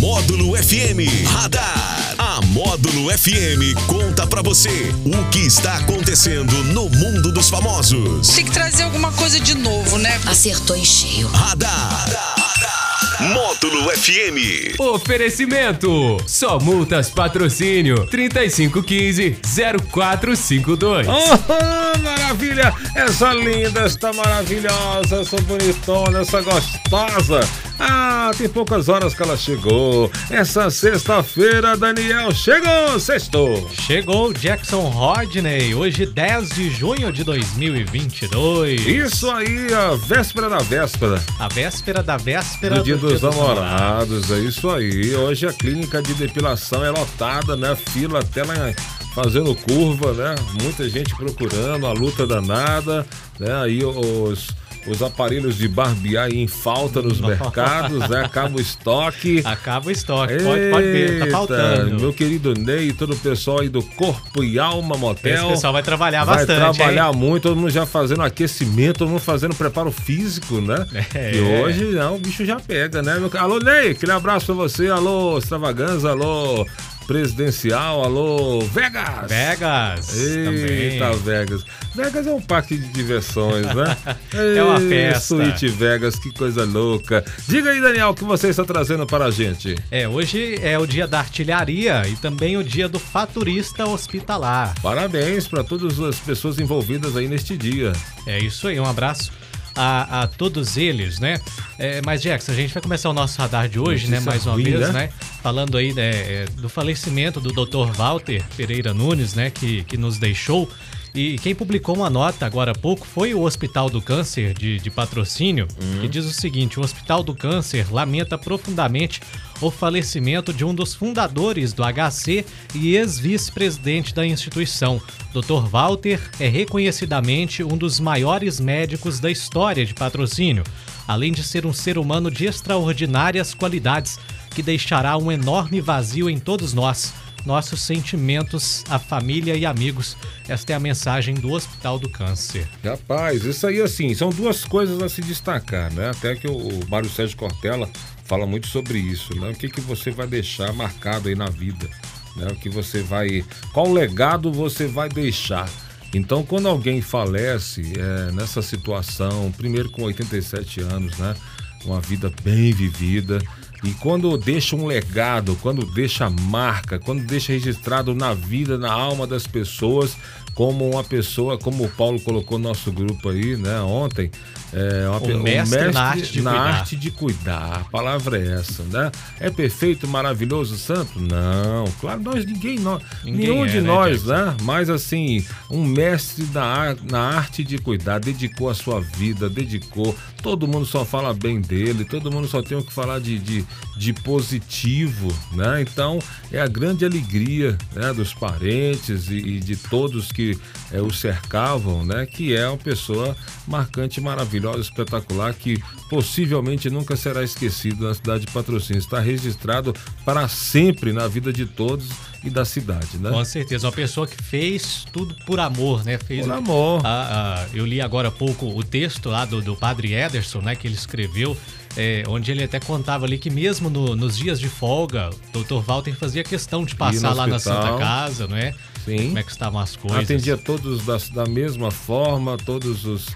Módulo FM Radar. A Módulo FM conta pra você o que está acontecendo no mundo dos famosos. Tem que trazer alguma coisa de novo, né? Acertou em cheio. Radar. Módulo FM. Oferecimento. Só multas patrocínio 3515 0452. Oh, maravilha! Essa linda, essa maravilhosa, essa bonitona, essa gostosa. Ah, tem poucas horas que ela chegou. Essa sexta-feira, Daniel chegou, sextou. Chegou Jackson Rodney, hoje 10 de junho de 2022. Isso aí, a véspera da véspera. A véspera da véspera do dia do dos dia dos namorados, é isso aí. Hoje a clínica de depilação é lotada, né? Fila até lá fazendo curva, né? Muita gente procurando, a luta danada, né? Aí os, os aparelhos de barbear em falta nos mercados, né? Acaba o estoque. Acaba o estoque, pode, pode ver, tá faltando. Meu querido Ney e todo o pessoal aí do Corpo e Alma Motel. Esse pessoal vai trabalhar Vai bastante, trabalhar hein? muito, todo mundo já fazendo aquecimento, todo mundo fazendo preparo físico, né? É. E hoje não, o bicho já pega, né? Alô, Ney, aquele abraço pra você. Alô, Extravaganza, alô, Presidencial, alô, Vegas! Vegas Eita, também. Vegas. Vegas é um parque de diversões, né? É uma festa. Suíte Vegas, que coisa louca. Diga aí, Daniel, o que você está trazendo para a gente? É, hoje é o dia da artilharia e também o dia do faturista hospitalar. Parabéns para todas as pessoas envolvidas aí neste dia. É isso aí, um abraço a, a todos eles, né? É, mas, Jackson, a gente vai começar o nosso radar de hoje, né? Notícia Mais uma ruim, vez, né? né? Falando aí né, é, do falecimento do Dr. Walter Pereira Nunes, né? Que, que nos deixou. E quem publicou uma nota agora há pouco foi o Hospital do Câncer de, de patrocínio, que diz o seguinte: o Hospital do Câncer lamenta profundamente o falecimento de um dos fundadores do HC e ex-vice-presidente da instituição. Dr. Walter é reconhecidamente um dos maiores médicos da história de patrocínio, além de ser um ser humano de extraordinárias qualidades que deixará um enorme vazio em todos nós. Nossos sentimentos à família e amigos. Esta é a mensagem do Hospital do Câncer. Rapaz, isso aí assim, são duas coisas a se destacar, né? Até que o, o Mário Sérgio Cortella fala muito sobre isso, né? O que, que você vai deixar marcado aí na vida, né? O que você vai. Qual legado você vai deixar? Então, quando alguém falece é, nessa situação, primeiro com 87 anos, né? Uma vida bem vivida. E quando deixa um legado, quando deixa marca, quando deixa registrado na vida, na alma das pessoas, como uma pessoa, como o Paulo colocou no nosso grupo aí, né, ontem, é uma, O pe- um mestre na arte de na cuidar. arte de cuidar. A palavra é essa, né? É perfeito, maravilhoso, santo? Não, claro, nós ninguém, nós, Ninguém nenhum é, de né, nós, Jackson? né? Mas assim, um mestre da, na arte de cuidar, dedicou a sua vida, dedicou. Todo mundo só fala bem dele, todo mundo só tem o que falar de, de, de positivo, né? Então é a grande alegria né, dos parentes e, e de todos que é, o cercavam, né? Que é uma pessoa marcante, maravilhosa, espetacular, que possivelmente nunca será esquecido na cidade de Patrocínio. Está registrado para sempre na vida de todos e da cidade, né? Com certeza, uma pessoa que fez tudo por amor, né? Fez Por amor. Ah, ah, eu li agora há pouco o texto lá do, do padre Ederson, né? Que ele escreveu, é, onde ele até contava ali que mesmo no- nos dias de folga, o Dr. Walter fazia questão de passar lá na hospital. Santa Casa, não é? Sim. Como é que estavam as coisas. Atendia todos da, da mesma forma, todos os.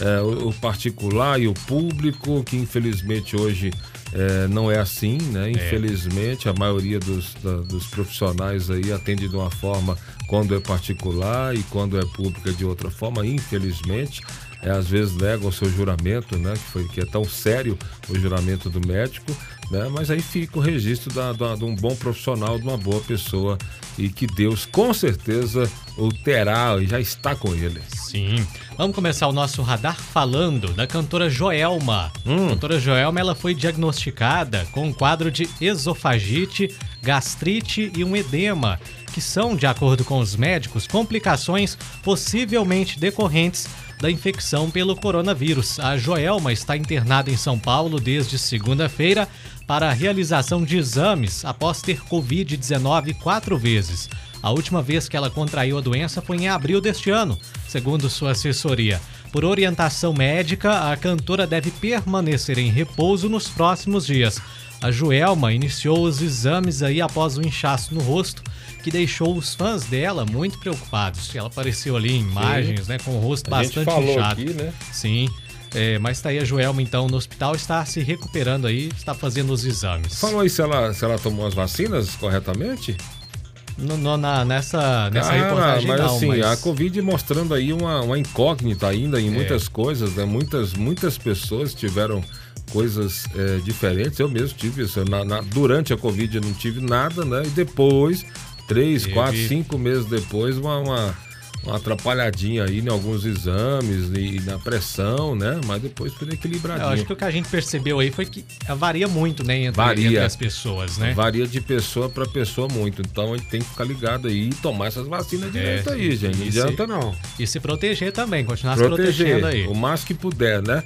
é, o, o particular e o público, que infelizmente hoje é, não é assim, né? Infelizmente, a maioria dos, da- dos profissionais aí atende de uma forma quando é particular e quando é pública de outra forma, infelizmente. É, às vezes negam o seu juramento, né? Que, foi, que é tão sério o juramento do médico, né? Mas aí fica o registro da- da- de um bom profissional, de uma boa pessoa e que Deus com certeza o terá e já está com ele. Sim. Vamos começar o nosso radar falando da cantora Joelma. Hum. A cantora Joelma ela foi diagnosticada com um quadro de esofagite, gastrite e um edema, que são, de acordo com os médicos, complicações possivelmente decorrentes da infecção pelo coronavírus. A Joelma está internada em São Paulo desde segunda-feira para a realização de exames após ter Covid-19 quatro vezes. A última vez que ela contraiu a doença foi em abril deste ano, segundo sua assessoria. Por orientação médica, a cantora deve permanecer em repouso nos próximos dias. A Joelma iniciou os exames aí após o inchaço no rosto, que deixou os fãs dela muito preocupados. Ela apareceu ali em imagens, né, com o rosto A gente bastante falou inchado. aqui, né? Sim. É, mas tá aí a Joelma, então, no hospital, está se recuperando aí, está fazendo os exames. Falou aí se ela, se ela tomou as vacinas corretamente? No- no- na- nessa nessa Cara, reportagem mas não, assim, mas... a Covid mostrando aí uma, uma incógnita ainda É. em muitas coisas, né? Muitas, muitas pessoas tiveram coisas é, diferentes. Eu mesmo tive isso. Na, na- durante a Covid eu não tive nada, né? E depois, três, Teve. quatro, cinco meses depois, uma, uma, uma atrapalhadinha aí em alguns exames e, na pressão, né? Mas depois Eu equilibradinho. acho que o que a gente percebeu aí foi que varia muito, né, entre, Varia. entre as pessoas, né? Varia de pessoa para pessoa muito. Então a gente tem que ficar ligado aí e tomar essas vacinas direito É, aí, gente. Não e se- adianta não. E se proteger também, continuar se Proteger protegendo aí. o máximo que puder, né?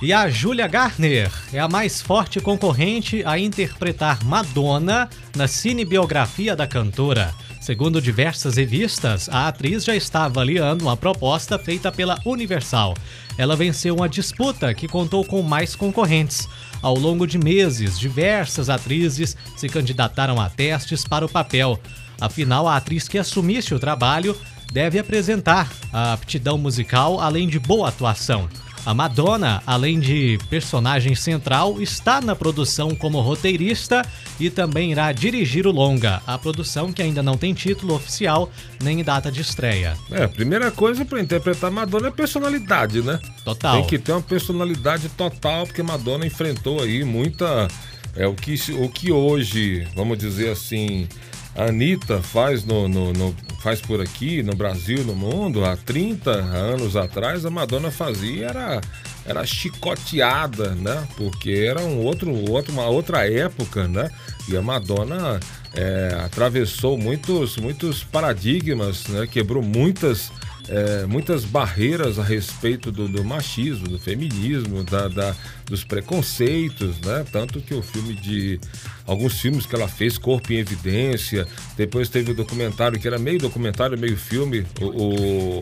E a Julia Garner é a mais forte concorrente a interpretar Madonna na cinebiografia da cantora. Segundo diversas revistas, a atriz já está avaliando uma proposta feita pela Universal. Ela venceu uma disputa que contou com mais concorrentes. Ao longo de meses, diversas atrizes se candidataram a testes para o papel. Afinal, a atriz que assumisse o trabalho deve apresentar a aptidão musical além de boa atuação. A Madonna, além de personagem central, está na produção como roteirista e também irá dirigir o longa, a produção que ainda não tem título oficial nem data de estreia. É, a primeira coisa para interpretar Madonna é personalidade, né? Total. Tem que ter uma personalidade total, porque Madonna enfrentou aí muita. É o que, o que hoje, vamos dizer assim, a Anitta faz, no, no- no- faz por aqui, no Brasil, no mundo, há 30 anos atrás, a Madonna fazia era, era chicoteada, né? Porque era um outro, outro, uma outra época, né? E a Madonna é, atravessou muitos, muitos paradigmas, né? Quebrou muitas é, muitas barreiras a respeito do, do machismo, do feminismo, da, da- dos preconceitos, né? Tanto que o filme de. Alguns filmes que ela fez, Corpo em Evidência, depois teve o documentário, que era meio documentário, meio filme, o. o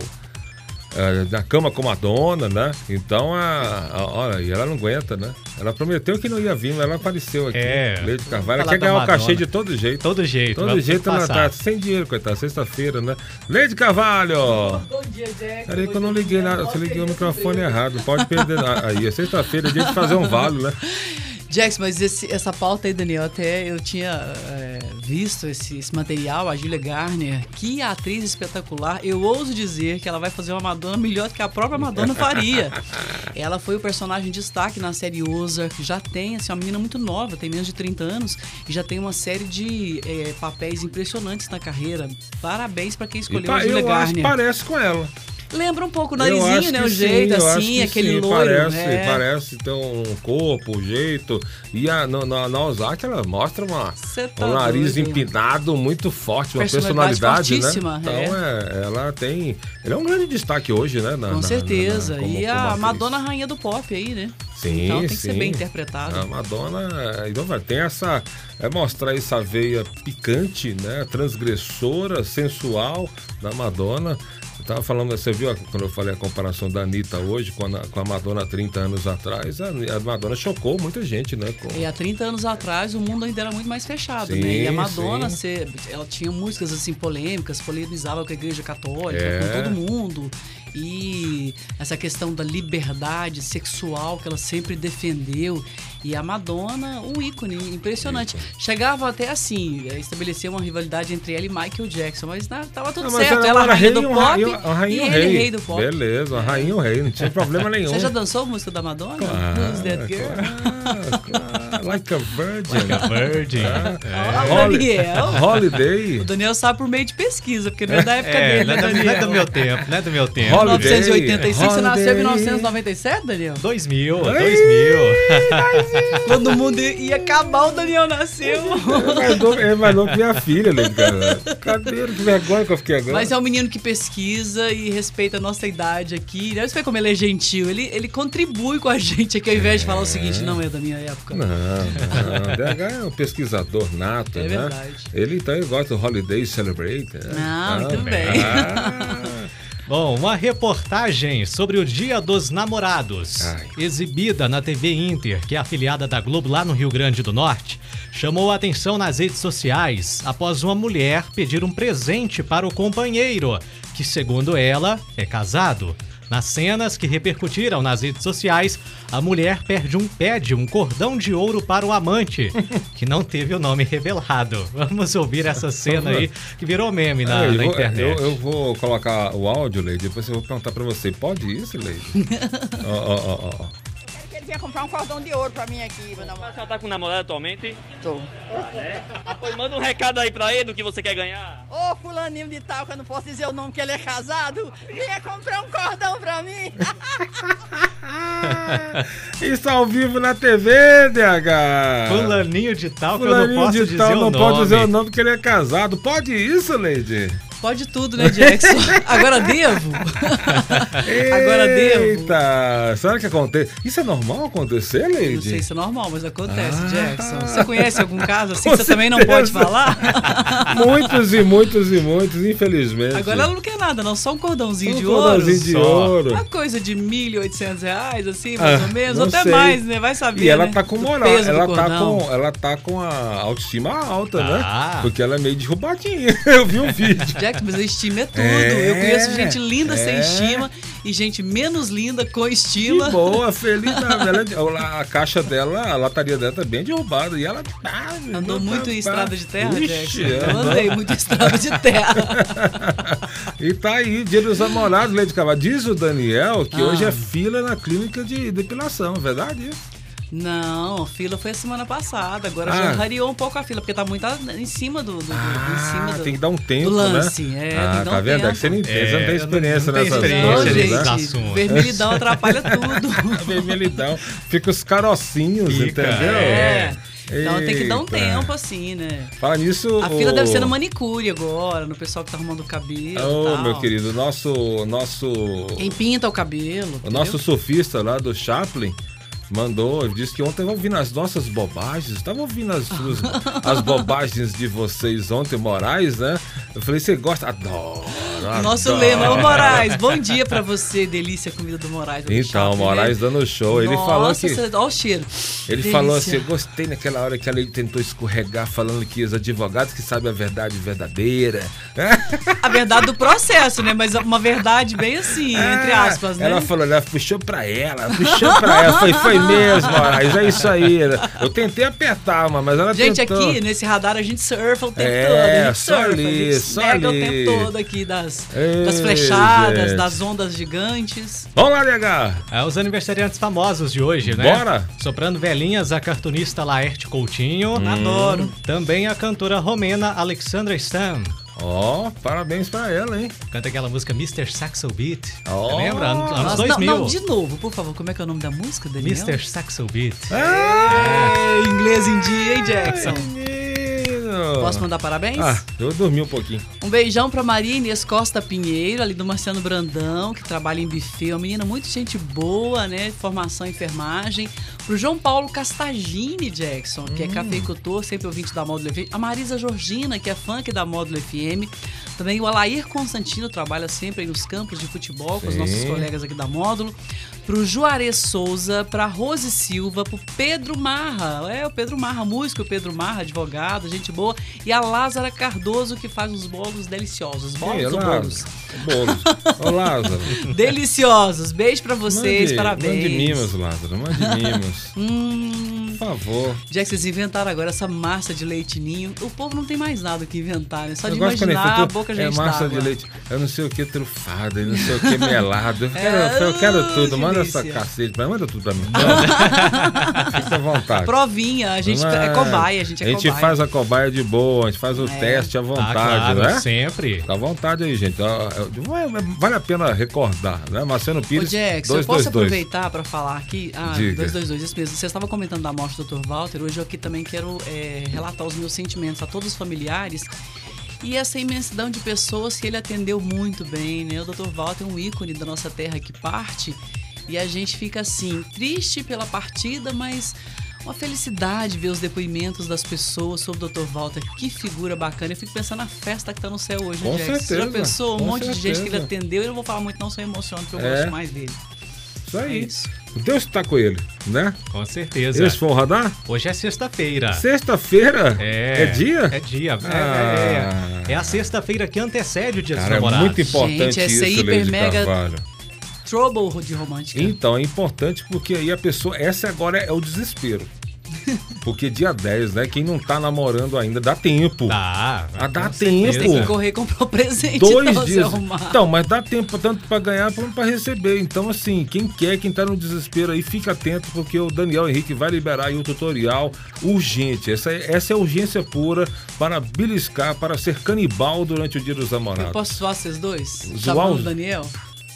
na cama com Madonna, né? Então, a, a- olha, e ela não aguenta, né? Ela prometeu que não ia vir, mas ela apareceu aqui. É. Lady Carvalho. Ela quer da ganhar o cachê de todo jeito. Todo jeito. Todo jeito ela passar. tá sem dinheiro, coitada. Sexta-feira, né? Lady Carvalho! Bom dia, Jack. Peraí que eu não liguei nada, você liguei o microfone errado. Pode perder. Aí, é sexta-feira, é dia de fazer um valo, né? Jax, mas esse- essa pauta aí, Daniel, até eu tinha é, visto esse, esse material, a Julia Garner, que atriz espetacular. Eu ouso dizer que ela vai fazer uma Madonna melhor do que a própria Madonna faria. ela foi o personagem de destaque na série Ozark, já tem, assim, uma menina muito nova, tem menos de 30 anos, e já tem uma série de é, papéis impressionantes na carreira. Parabéns pra quem E escolheu pa- a Julia eu acho que Garner. parece com ela. Lembra um pouco o narizinho, né? O sim, jeito, acho assim, que aquele sim, loiro. Parece, é. parece ter um corpo, um jeito. E a, na, na, na Ozaki ela mostra uma, tá um nariz doido. empinado muito forte, uma Personalidade personalidade, né? fortíssima, Então é, ela tem. Ele é um grande destaque hoje, né? na- Com certeza. como- e a. Madonna rainha do pop aí, né? Sim, então tem que ser sim. bem interpretado. A Madonna então, vai, tem essa. É mostrar essa veia picante, né? Transgressora, sensual da Madonna. Tava falando, você viu quando eu falei a comparação da Anitta hoje com a, com a Madonna há 30 anos atrás? A, a Madonna chocou muita gente, né? Com, E há 30 anos atrás o mundo ainda era muito mais fechado, Sim, né? E a Madonna, sim. cê- ela tinha músicas assim polêmicas, polemizava com a igreja católica, É. com todo mundo. E essa questão da liberdade sexual que ela sempre defendeu. E a Madonna, um ícone impressionante. Chegava até assim, eh, estabelecer uma rivalidade entre ela e Michael Jackson, mas na- tava tudo Não, certo. ela Ela, era rainha do pop rainha- uma rainha e ele rei. do pop. Beleza, uma rainha um rei, não tinha problema nenhum. Você já dançou a música da Madonna? Ah, Who's that girl? claro, claro. Like a virgin. Like a virgin. Ah, Holi- Daniel. Holiday. O Daniel sabe por meio de pesquisa, porque não é da época É, dele, não é, né, do, não é do meu tempo, não é do meu tempo. Holiday. 1985, você nasceu em Holiday. 1997, Daniel? 2000, Ai. 2000. Todo mundo ia acabar, o Daniel nasceu. É mais novo, é mais novo que minha filha, Lady Gaga. Cadê? Que vergonha que eu fiquei agora. Mas é um menino que pesquisa e respeita a nossa idade aqui. Deve ver como ele é gentil. Ele, ele contribui com a gente aqui, ao invés de falar o seguinte, não é da minha época. Não, não. DH é um pesquisador nato, É né? verdade. Ele então ele gosta do Holiday Celebrate. né? Ah, muito bem. ah. Bom, uma reportagem sobre o Dia dos Namorados, Ai. exibida na TV Inter, que é afiliada da Globo lá no Rio Grande do Norte, chamou a atenção nas redes sociais após uma mulher pedir um presente para o companheiro, que, segundo ela, é casado. Nas cenas que repercutiram nas redes sociais, a mulher perde um, pede um cordão de ouro para o amante, que não teve o nome revelado. Vamos ouvir essa cena aí, que virou meme na, Ah, eu na vou- internet. Eu, eu vou colocar o áudio, Leide, depois eu vou perguntar pra você. Pode isso, Leide? Ó, ó, ó, ó, vinha comprar um cordão de ouro pra mim aqui, meu A namorado. senhora tá com namorado atualmente? Tô. Pois manda um recado aí pra ele do que você quer ganhar. Ô, fulaninho de tal, que eu não posso dizer o nome que ele é casado, vinha comprar um cordão pra mim. Isso ao vivo na TV, DH! Fulaninho de tal que eu não posso de dizer tal o não nome. pode dizer o nome porque ele é casado. Pode isso, Leide? Pode tudo, né, Jackson? Agora devo? Agora devo? Eita! Será que acontece? Isso é normal acontecer, Leide? Não sei se é normal, mas acontece, Ah. Jackson. Você conhece algum caso assim que você também não pode falar? Muitos e muitos e muitos, infelizmente. Agora ela não quer nada, não. Só um cordãozinho Um de cordãozinho ouro. de ouro. Uma coisa de 1.800 reais, assim, mais Ah, ou menos. Ou até sei. mais, né? Vai saber. E ela né? tá com moral, peso do ela tá com, ela tá com a autoestima alta, Ah. né? Porque ela é meio derrubadinha. Eu vi o vídeo. Jack, mas a estima é tudo. É, Eu conheço gente linda sem é. estima e gente menos linda com Que estima. boa, feliz ela, A caixa dela, a lataria dela tá bem derrubada. E ela tá. Andou muito em estrada de terra, Ixi, Jackson? Eu andei muito em estrada de terra. E tá aí, dia dos namorados, Leite Carvalho. Diz o Daniel que Ah. hoje é fila na clínica de depilação, é verdade isso? Não, a fila foi a semana passada. Agora Ah. já rareou um pouco a fila, porque tá muito em cima do. do- do- em cima do, tem que dar um tempo, do lance. né? É, tem ah, que dar tá um vendo? É que você não entende, você não É, tem não- experiência não tenho nessas experiência Não, coisas, né? gente, vermelhidão atrapalha tudo. Vermelhidão. Fica os carocinhos, Fica, entendeu? É. Então tem que dar um Eita. tempo, assim, né? Fala nisso. A fila o- deve ser no manicure agora, no pessoal que tá arrumando o cabelo. Ô, tal. meu querido, nosso. nosso Quem pinta o cabelo. o entendeu? nosso surfista lá do Chaplin. Mandou, disse que ontem ouvindo as nossas bobagens, estava ouvindo as, suas- as bobagens de vocês ontem, Moraes, né? Eu falei, você gosta? Adoro. Nosso adoro. lema, ô Moraes, bom dia pra você, delícia comida do Moraes. do Então, Chaplin, Moraes né? dando show. Ele Nossa, falou que. Ó o cheiro. Ele Delícia. falou assim, eu gostei naquela hora que a lei tentou escorregar, falando que os advogados que sabem a verdade verdadeira. A verdade do processo, né? Mas uma verdade bem assim, entre Ah, aspas, né? Ela falou, ela puxou pra ela, puxou pra ela. Foi, foi mesmo, Moraes, é isso aí. Eu tentei apertar, mas ela Gente, tentou. aqui nesse radar a gente surfa o tempo É, todo. A gente só surfa, ali, nega ali. o tempo todo aqui das, Ei, das flechadas, gente. das ondas gigantes. Vamos lá, DH. É os aniversariantes famosos de hoje, né? Bora. Soprando velhinhas, a cartunista Laerte Coutinho. Hum. Adoro. Também a cantora romena Alexandra Stan. Ó, parabéns pra ela, hein? Canta aquela música Mr. Saxo Beat. Ó. Lembra? Anos, anos Nossa, 2000. Não, não, de novo, por favor, como é que é o nome da música, Daniel? Mr. Saxo Beat. É, inglês em dia, hein, Jackson? Menino. Posso mandar parabéns? Ah, eu dormi um pouquinho. Um beijão pra Maria Inês Costa Pinheiro, ali do Marciano Brandão, que trabalha em buffet. Uma menina muito gente boa, né? Formação em enfermagem. Pro João Paulo Castagini Jackson, que é cafeicultor, sempre ouvinte da Módulo FM. A Marisa Georgina, que é funk da Módulo FM. Também o Alair Constantino, trabalha sempre aí nos campos de futebol com os Sim. nossos colegas aqui da Módulo. Pro Juarez Souza, pra Rose Silva, pro Pedro Marra. É, o Pedro Marra, músico, o Pedro Marra, advogado, gente boa. E a Lázara Cardoso, que faz uns bolos deliciosos. Bolos Ei, ou Lázaro. bolos? Bolos. Ô, Lázaro. Deliciosos. Beijo pra vocês, Mande- parabéns. Mande mimos, Lázaro. Mande mimos. Hum, favor. já que vocês inventaram agora essa massa de leite ninho, o povo não tem mais nada que inventar, né? Só de Eu imaginar a boca é já enche massa de leite. Eu não sei o que trufada, eu não sei o que melado. Eu quero, É, eu quero tudo. Manda delícia. essa cacete, pra mim, manda tudo pra mim. Fica à vontade. Provinha, a gente é cobaia, a gente é A gente cobaia. faz a cobaia de boa, a gente faz o É. teste à Ah, vontade, claro, né? sempre. Tá à vontade aí, gente. É- Vale a pena recordar, né? Marciano Ô, Pires, Jackson, eu posso 222. aproveitar para falar aqui? Ah, Diga. 222, isso mesmo. Você estava comentando da morte do Dr. Walter. Hoje eu aqui também quero é, relatar os meus sentimentos a todos os familiares. E essa imensidão de pessoas que ele atendeu muito bem, né? O Dr. Walter é um ícone da nossa terra que parte. E a gente fica assim, triste pela partida, mas uma felicidade ver os depoimentos das pessoas sobre o Dr. Walter. Que figura bacana. Eu fico pensando na festa que tá no céu hoje, né, Com Jack? Você já certeza, pensou? Um monte de gente que ele certeza. atendeu. Eu não vou falar muito, não, só emociono, porque eu É. gosto mais dele. Isso aí. É isso. Deus está com ele, né? Com certeza. Esse foi o radar? Hoje é sexta-feira. Sexta-feira? É. É dia? É dia. É, Ah. é, é. É a sexta-feira que antecede o dia Cara, dos é namorados. muito importante Gente, essa isso, hiper mega- Carvalho. Trouble de romântica. Então, é importante porque aí a pessoa. Essa agora é o desespero. Porque dia 10, né? Quem não tá namorando ainda, dá tempo. Dá. Ah, dá tempo. Tem que correr comprar o presente Dois dias. Então, mas dá tempo tanto pra ganhar quanto pra receber. Então, assim, quem quer, quem tá no desespero aí, fica atento, porque o Daniel Henrique vai liberar aí o tutorial urgente. Essa, é- essa é urgência pura para beliscar, para ser canibal durante o dia dos Eu namorados. posso zoar vocês dois? Zoar Chamando os- o Daniel?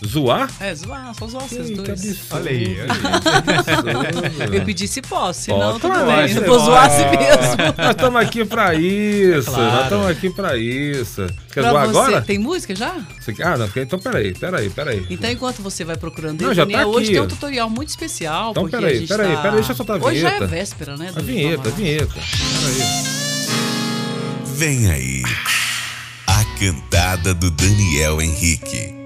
Zoar? É, zoar, só zoar vocês dois. absurdo. Olha aí, olha Absurdo. Eu pedi se posso, senão Ó, tudo claro, bem. Eu vou zoar a si mesmo. Nós estamos aqui pra isso. Claro. Nós estamos aqui pra isso. Quer Pra zoar você, agora? tem música já? Ah, não. Então, peraí, peraí, peraí. Então, enquanto você vai procurando Não, ele, já tá hoje aqui. tem um tutorial muito especial. Então, peraí, a gente peraí, tá... peraí, deixa eu soltar a Hoje já é vinheta. véspera, né? A vinheta, a vinheta. Peraí. Vem aí. A cantada do Daniel Henrique.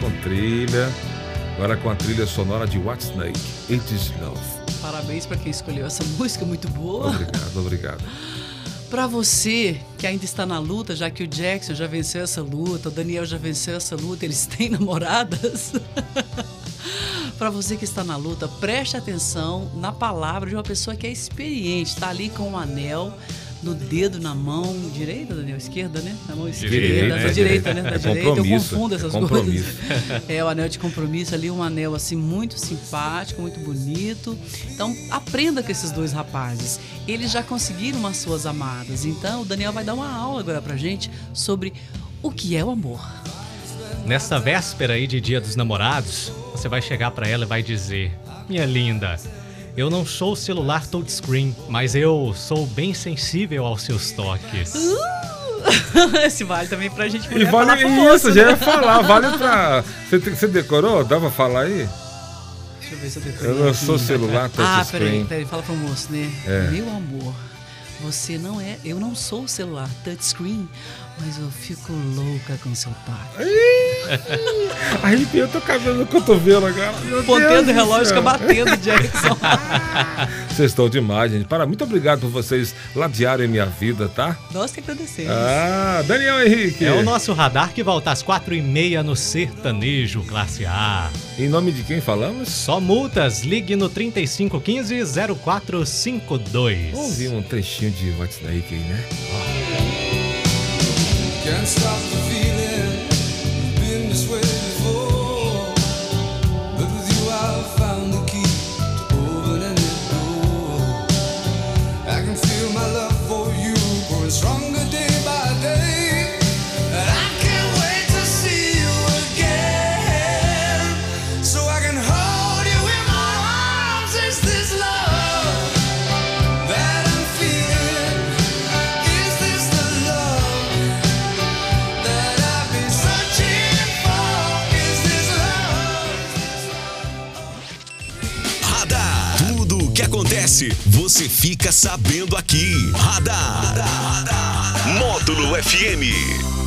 Com trilha. Agora com a trilha sonora de Whitesnake. It is Love. Parabéns pra quem escolheu essa música, muito boa. Obrigado, obrigado. Pra você que ainda está na luta, já que o Jackson já venceu essa luta, o Daniel já venceu essa luta, eles têm namoradas. Pra você que está na luta, preste atenção na palavra de uma pessoa que é experiente, tá ali com um anel no dedo, na mão direita, Daniel, esquerda, né? Na mão esquerda, Direita, da né? direita, né? Da É direita, eu compromisso, confundo é essas compromisso. coisas. É o anel de compromisso ali, um anel assim muito simpático, muito bonito. Então, aprenda com esses dois rapazes. Eles já conseguiram as suas amadas. Então, o Daniel vai dar uma aula agora pra gente sobre o que é o amor. Nesta véspera aí de Dia dos Namorados, você vai chegar pra ela e vai dizer: Minha linda, eu não sou celular touchscreen, mas eu sou bem sensível aos seus toques. Esse vale também pra gente E poder falar vale pro isso, moço, já né? ia falar, vale pra. Você, você decorou? Dá pra falar aí? Deixa eu ver se eu decorei Eu não aqui. sou celular Ah, peraí, touchscreen. peraí, fala pro moço, né? É. Meu amor, você não é. Eu não sou celular touchscreen, mas eu fico louca com seu toque. Arrepiou teu cabelo no cotovelo agora. Meu ponteiro do relógio fica batendo, Jackson. Vocês estão demais, gente. Para, muito obrigado por vocês ladearem minha vida, tá? Nós que agradecemos. Ah, Daniel Henrique. É o nosso radar que volta às quatro e meia no Sertanejo Classe A. Em nome de quem falamos? Só multas, ligue no 3515-0452. Vamos ouvir um trechinho de Whitesnake aí, né? Can't stop the você fica sabendo aqui. Radar. Módulo FM.